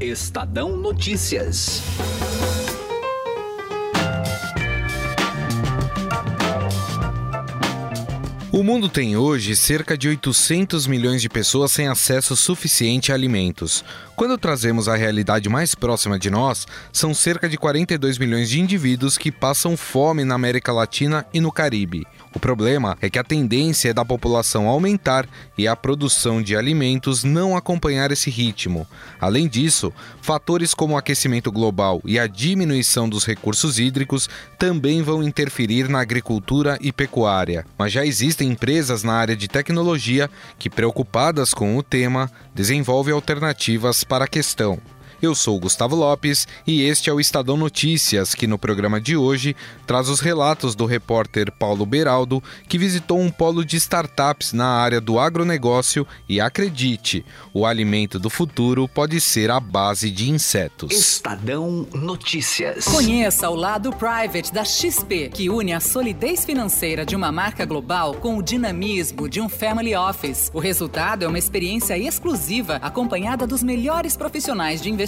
Estadão Notícias. O mundo tem hoje cerca de 800 milhões de pessoas sem acesso suficiente a alimentos. Quando trazemos a realidade mais próxima de nós, são cerca de 42 milhões de indivíduos que passam fome na América Latina e no Caribe. O problema é que a tendência é da população aumentar e a produção de alimentos não acompanhar esse ritmo. Além disso, fatores como o aquecimento global e a diminuição dos recursos hídricos também vão interferir na agricultura e pecuária. Mas já existem empresas na área de tecnologia que, preocupadas com o tema, desenvolvem alternativas para a questão. Eu sou Gustavo Lopes e este é o Estadão Notícias, que no programa de hoje traz os relatos do repórter Paulo Beraldo, que visitou um polo de startups na área do agronegócio e acredite, o alimento do futuro pode ser a base de insetos. Estadão Notícias. Conheça o lado private da XP, que une a solidez financeira de uma marca global com o dinamismo de um family office. O resultado é uma experiência exclusiva acompanhada dos melhores profissionais de investimento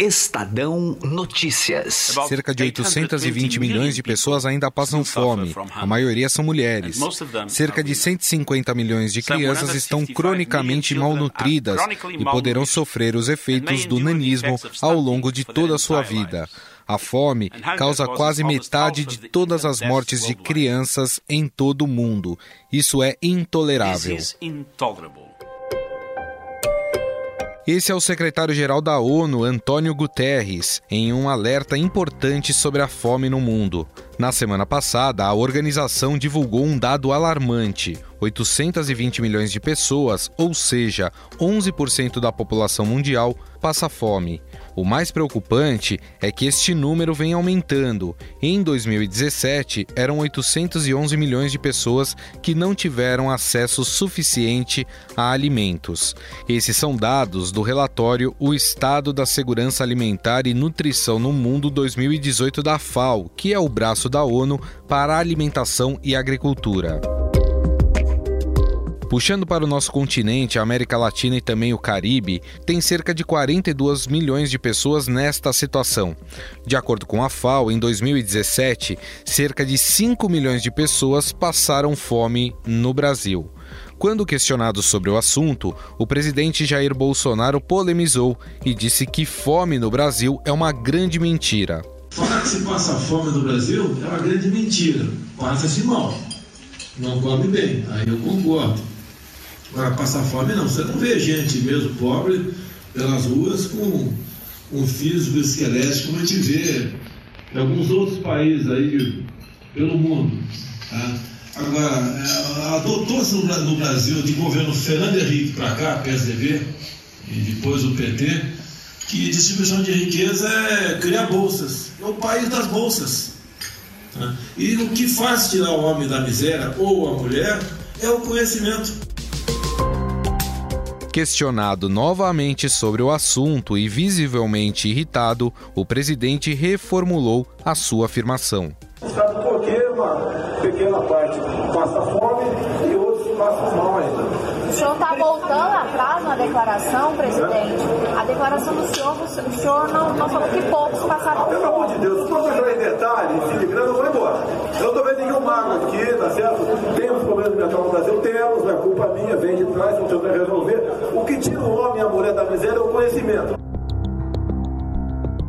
Estadão Notícias. Cerca de 820 milhões de pessoas ainda passam fome. A maioria são mulheres. Cerca de 150 milhões de crianças estão cronicamente malnutridas e poderão sofrer os efeitos do nanismo ao longo de toda a sua vida. A fome causa quase metade de todas as mortes de crianças em todo o mundo. Isso é intolerável. Esse é o secretário-geral da ONU, Antônio Guterres, em um alerta importante sobre a fome no mundo. Na semana passada, a organização divulgou um dado alarmante: 820 milhões de pessoas, ou seja, 11% da população mundial, passa fome. O mais preocupante é que este número vem aumentando. Em 2017, eram 811 milhões de pessoas que não tiveram acesso suficiente a alimentos. Esses são dados do relatório O Estado da Segurança Alimentar e Nutrição no Mundo 2018 da FAO, que é o braço da ONU para a alimentação e agricultura. Puxando para o nosso continente, a América Latina e também o Caribe, tem cerca de 42 milhões de pessoas nesta situação. De acordo com a FAO, em 2017, cerca de 5 milhões de pessoas passaram fome no Brasil. Quando questionado sobre o assunto, o presidente Jair Bolsonaro polemizou e disse que fome no Brasil é uma grande mentira. Falar que se passa fome no Brasil é uma grande mentira. Passa-se mal. Não come bem. Aí eu concordo. Agora, passar fome não. Você não vê gente mesmo pobre pelas ruas com um físico esquelético como a gente vê em alguns outros países aí pelo mundo. Tá? Agora, é, adotou-se no Brasil de governo Fernando Henrique para cá, PSDB, e depois o PT, que distribuição de riqueza é criar bolsas. É o país das bolsas. Tá? E o que faz tirar o homem da miséria ou a mulher é o conhecimento. Questionado novamente sobre o assunto e visivelmente irritado, o presidente reformulou a sua afirmação. Sabe por que uma pequena parte passa fome e outros passam mal ainda? O senhor está voltando atrás na declaração, presidente? A declaração do senhor, o senhor não, não falou que poucos passaram fome. Pelo amor de Deus, se for entrar em detalhe, filigrana, eu vou embora. Eu não estou vendo nenhum mago aqui, tá certo? Temos problemas mental no Brasil? Temos, não é culpa minha, vem de trás, não sei resolver. O que tira o homem e a mulher da miséria é o conhecimento.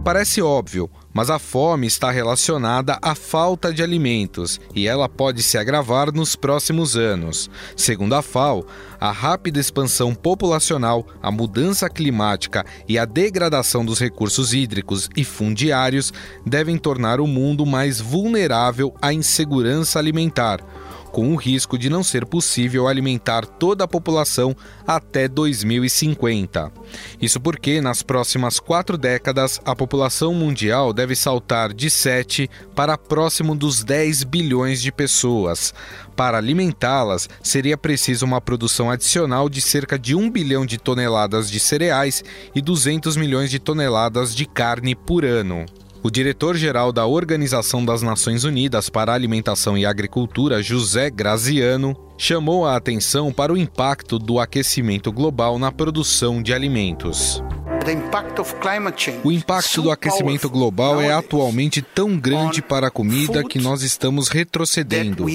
Parece óbvio, mas a fome está relacionada à falta de alimentos e ela pode se agravar nos próximos anos. Segundo a FAO, a rápida expansão populacional, a mudança climática e a degradação dos recursos hídricos e fundiários devem tornar o mundo mais vulnerável à insegurança alimentar. Com o risco de não ser possível alimentar toda a população até 2050. Isso porque, nas próximas quatro décadas, a população mundial deve saltar de 7 para próximo dos 10 bilhões de pessoas. Para alimentá-las, seria preciso uma produção adicional de cerca de 1 bilhão de toneladas de cereais e 200 milhões de toneladas de carne por ano. O diretor-geral da Organização das Nações Unidas para a Alimentação e Agricultura, José Graziano, chamou a atenção para o impacto do aquecimento global na produção de alimentos. O impacto do aquecimento global é atualmente tão grande para a comida que nós estamos retrocedendo.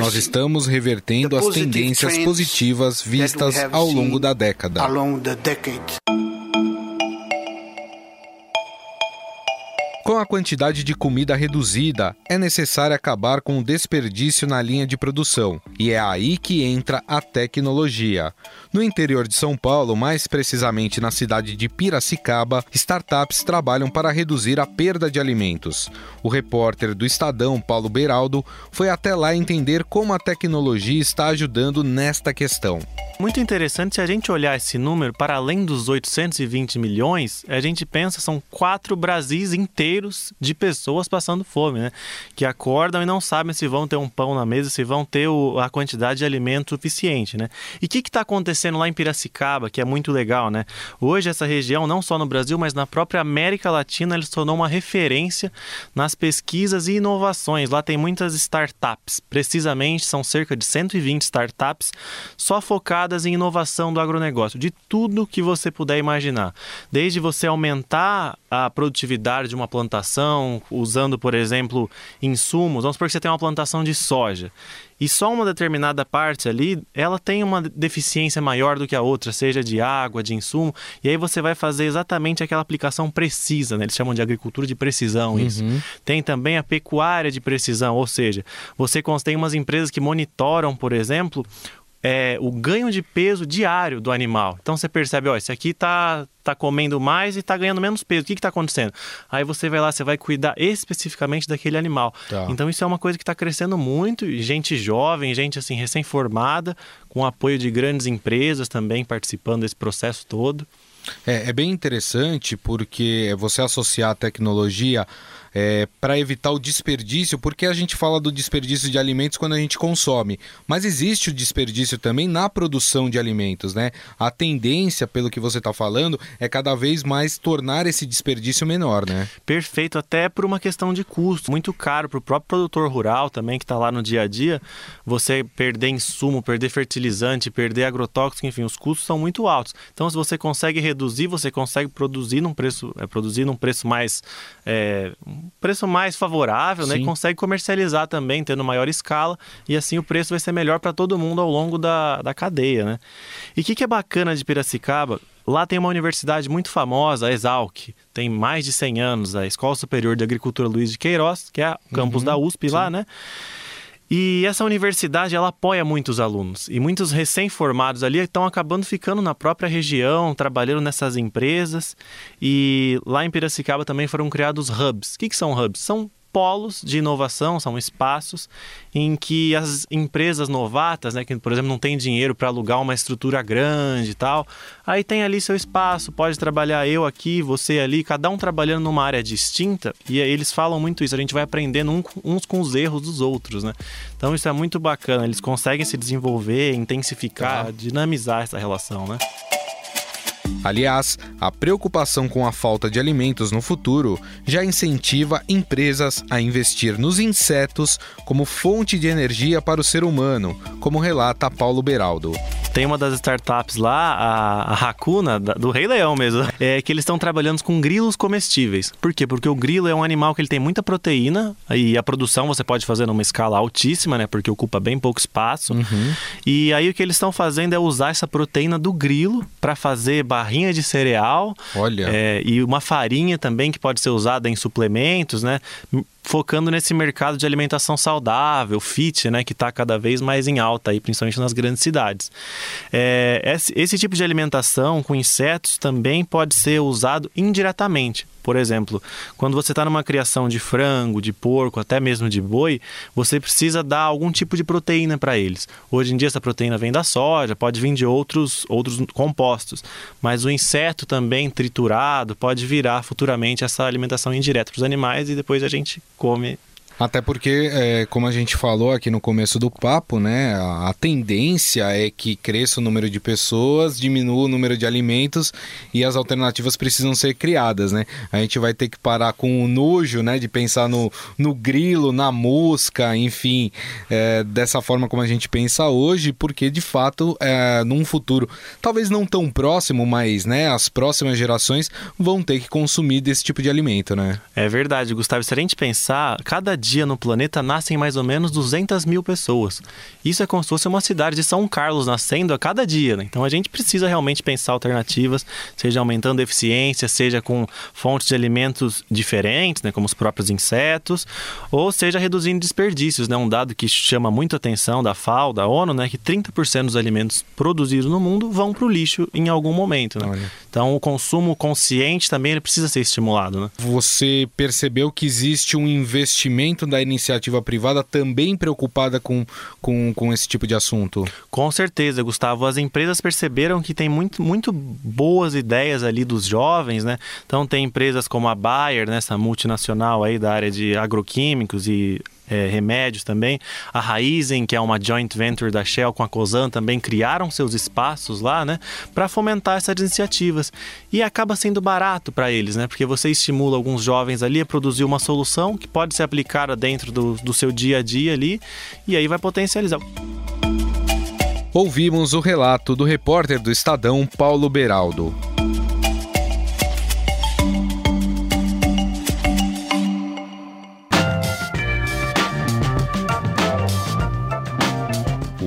Nós estamos revertendo as tendências positivas vistas ao longo da década. A quantidade de comida reduzida, é necessário acabar com o desperdício na linha de produção, e é aí que entra a tecnologia. No interior de São Paulo, mais precisamente na cidade de Piracicaba, startups trabalham para reduzir a perda de alimentos. O repórter do Estadão, Paulo Beraldo, foi até lá entender como a tecnologia está ajudando nesta questão. Muito interessante se a gente olhar esse número para além dos 820 milhões, a gente pensa são quatro Brasis inteiros de pessoas passando fome, né? Que acordam e não sabem se vão ter um pão na mesa, se vão ter o, a quantidade de alimento suficiente, né? E o que está acontecendo lá em Piracicaba, que é muito legal, né? Hoje essa região, não só no Brasil, mas na própria América Latina, ele se tornou uma referência nas pesquisas e inovações. Lá tem muitas startups, precisamente são cerca de 120 startups só focadas em inovação do agronegócio, de tudo que você puder imaginar. Desde você aumentar a produtividade de uma plantação, usando, por exemplo, insumos. Vamos supor que você tem uma plantação de soja. E só uma determinada parte ali, ela tem uma deficiência maior do que a outra, seja de água, de insumo, e aí você vai fazer exatamente aquela aplicação precisa, né? Eles chamam de agricultura de precisão uhum. isso. Tem também a pecuária de precisão, ou seja, você tem umas empresas que monitoram, por exemplo, é, o ganho de peso diário do animal. Então você percebe, ó, esse aqui tá, tá comendo mais e tá ganhando menos peso. O que está acontecendo? Aí você vai lá, você vai cuidar especificamente daquele animal. Tá. Então isso é uma coisa que está crescendo muito. Gente jovem, gente assim recém-formada, com apoio de grandes empresas também participando desse processo todo. É, é bem interessante porque você associar a tecnologia é, para evitar o desperdício, porque a gente fala do desperdício de alimentos quando a gente consome, mas existe o desperdício também na produção de alimentos, né? A tendência, pelo que você está falando, é cada vez mais tornar esse desperdício menor, né? Perfeito, até por uma questão de custo, muito caro para o próprio produtor rural também que está lá no dia a dia, você perder insumo, perder fertilizante, perder agrotóxico, enfim, os custos são muito altos. Então, se você consegue reduzir, você consegue produzir num preço, é, produzir num preço mais é, preço mais favorável, né? E consegue comercializar também, tendo maior escala, e assim o preço vai ser melhor para todo mundo ao longo da, da cadeia, né? E o que, que é bacana de Piracicaba? Lá tem uma universidade muito famosa, a Exalc, tem mais de 100 anos, a Escola Superior de Agricultura Luiz de Queiroz, que é o campus uhum, da USP sim. lá, né? E essa universidade ela apoia muitos alunos e muitos recém-formados ali estão acabando ficando na própria região, trabalhando nessas empresas. E lá em Piracicaba também foram criados hubs. O que, que são hubs? São polos de inovação, são espaços em que as empresas novatas, né, que por exemplo não tem dinheiro para alugar uma estrutura grande e tal, aí tem ali seu espaço, pode trabalhar eu aqui, você ali, cada um trabalhando numa área distinta, e aí eles falam muito isso, a gente vai aprendendo uns com os erros dos outros, né? Então isso é muito bacana, eles conseguem se desenvolver, intensificar, dinamizar essa relação, né? Aliás, a preocupação com a falta de alimentos no futuro já incentiva empresas a investir nos insetos como fonte de energia para o ser humano, como relata Paulo Beraldo. Tem uma das startups lá, a, a Hakuna, do Rei Leão mesmo, é que eles estão trabalhando com grilos comestíveis. Por quê? Porque o grilo é um animal que ele tem muita proteína e a produção você pode fazer numa escala altíssima, né? Porque ocupa bem pouco espaço. Uhum. E aí o que eles estão fazendo é usar essa proteína do grilo para fazer barrinha de cereal. Olha. É, e uma farinha também que pode ser usada em suplementos, né? Focando nesse mercado de alimentação saudável, fit, né, que está cada vez mais em alta, aí, principalmente nas grandes cidades. É, esse, esse tipo de alimentação com insetos também pode ser usado indiretamente Por exemplo, quando você está numa criação de frango, de porco, até mesmo de boi, você precisa dar algum tipo de proteína para eles. Hoje em dia essa proteína vem da soja, pode vir de outros, outros compostos, mas o inseto também triturado pode virar futuramente essa alimentação indireta para os animais e depois a gente come até porque, é, como a gente falou aqui no começo do papo, né, a, a, tendência é que cresça o número de pessoas, diminua o número de alimentos e as alternativas precisam ser criadas, né? A gente vai ter que parar com o nojo, né, de pensar no, no grilo, na mosca, enfim, é, dessa forma como a gente pensa hoje, porque de fato, é, num futuro, talvez não tão próximo, mas, né, as próximas gerações vão ter que consumir desse tipo de alimento, né? É verdade, Gustavo. Se a gente pensar, cada dia no planeta nascem mais ou menos 200 mil pessoas. Isso é como se fosse uma cidade de São Carlos nascendo a cada dia. Né? Então a gente precisa realmente pensar alternativas, seja aumentando a eficiência, seja com fontes de alimentos diferentes, né, como os próprios insetos, ou seja reduzindo desperdícios. Né? Um dado que chama muito atenção da FAO, da ONU, né, que 30% dos alimentos produzidos no mundo vão para o lixo em algum momento. Né? Então o consumo consciente também ele precisa ser estimulado. Né? Você percebeu que existe um investimento da iniciativa privada também preocupada com, com, com esse tipo de assunto? Com certeza, Gustavo. As empresas perceberam que tem muito, muito boas ideias ali dos jovens, né? Então tem empresas como a Bayer, né, essa multinacional aí da área de agroquímicos e é, remédios também. A Raizen, que é uma joint venture da Shell com a Cosan, também criaram seus espaços lá, né, para fomentar essas iniciativas. E acaba sendo barato para eles, né, porque você estimula alguns jovens ali a produzir uma solução que pode ser aplicada dentro do, do seu dia a dia ali e aí vai potencializar. Ouvimos o relato do repórter do Estadão, Paulo Beraldo.